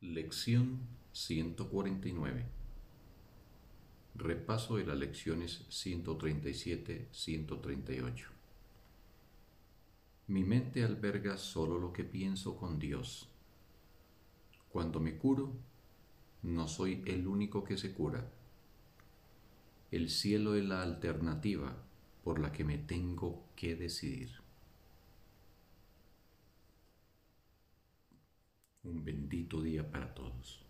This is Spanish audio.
Lección 149 Repaso de las lecciones 137-138 Mi mente alberga solo lo que pienso con Dios. Cuando me curo, no soy el único que se cura. El cielo es la alternativa por la que me tengo que decidir. Bendito día para todos.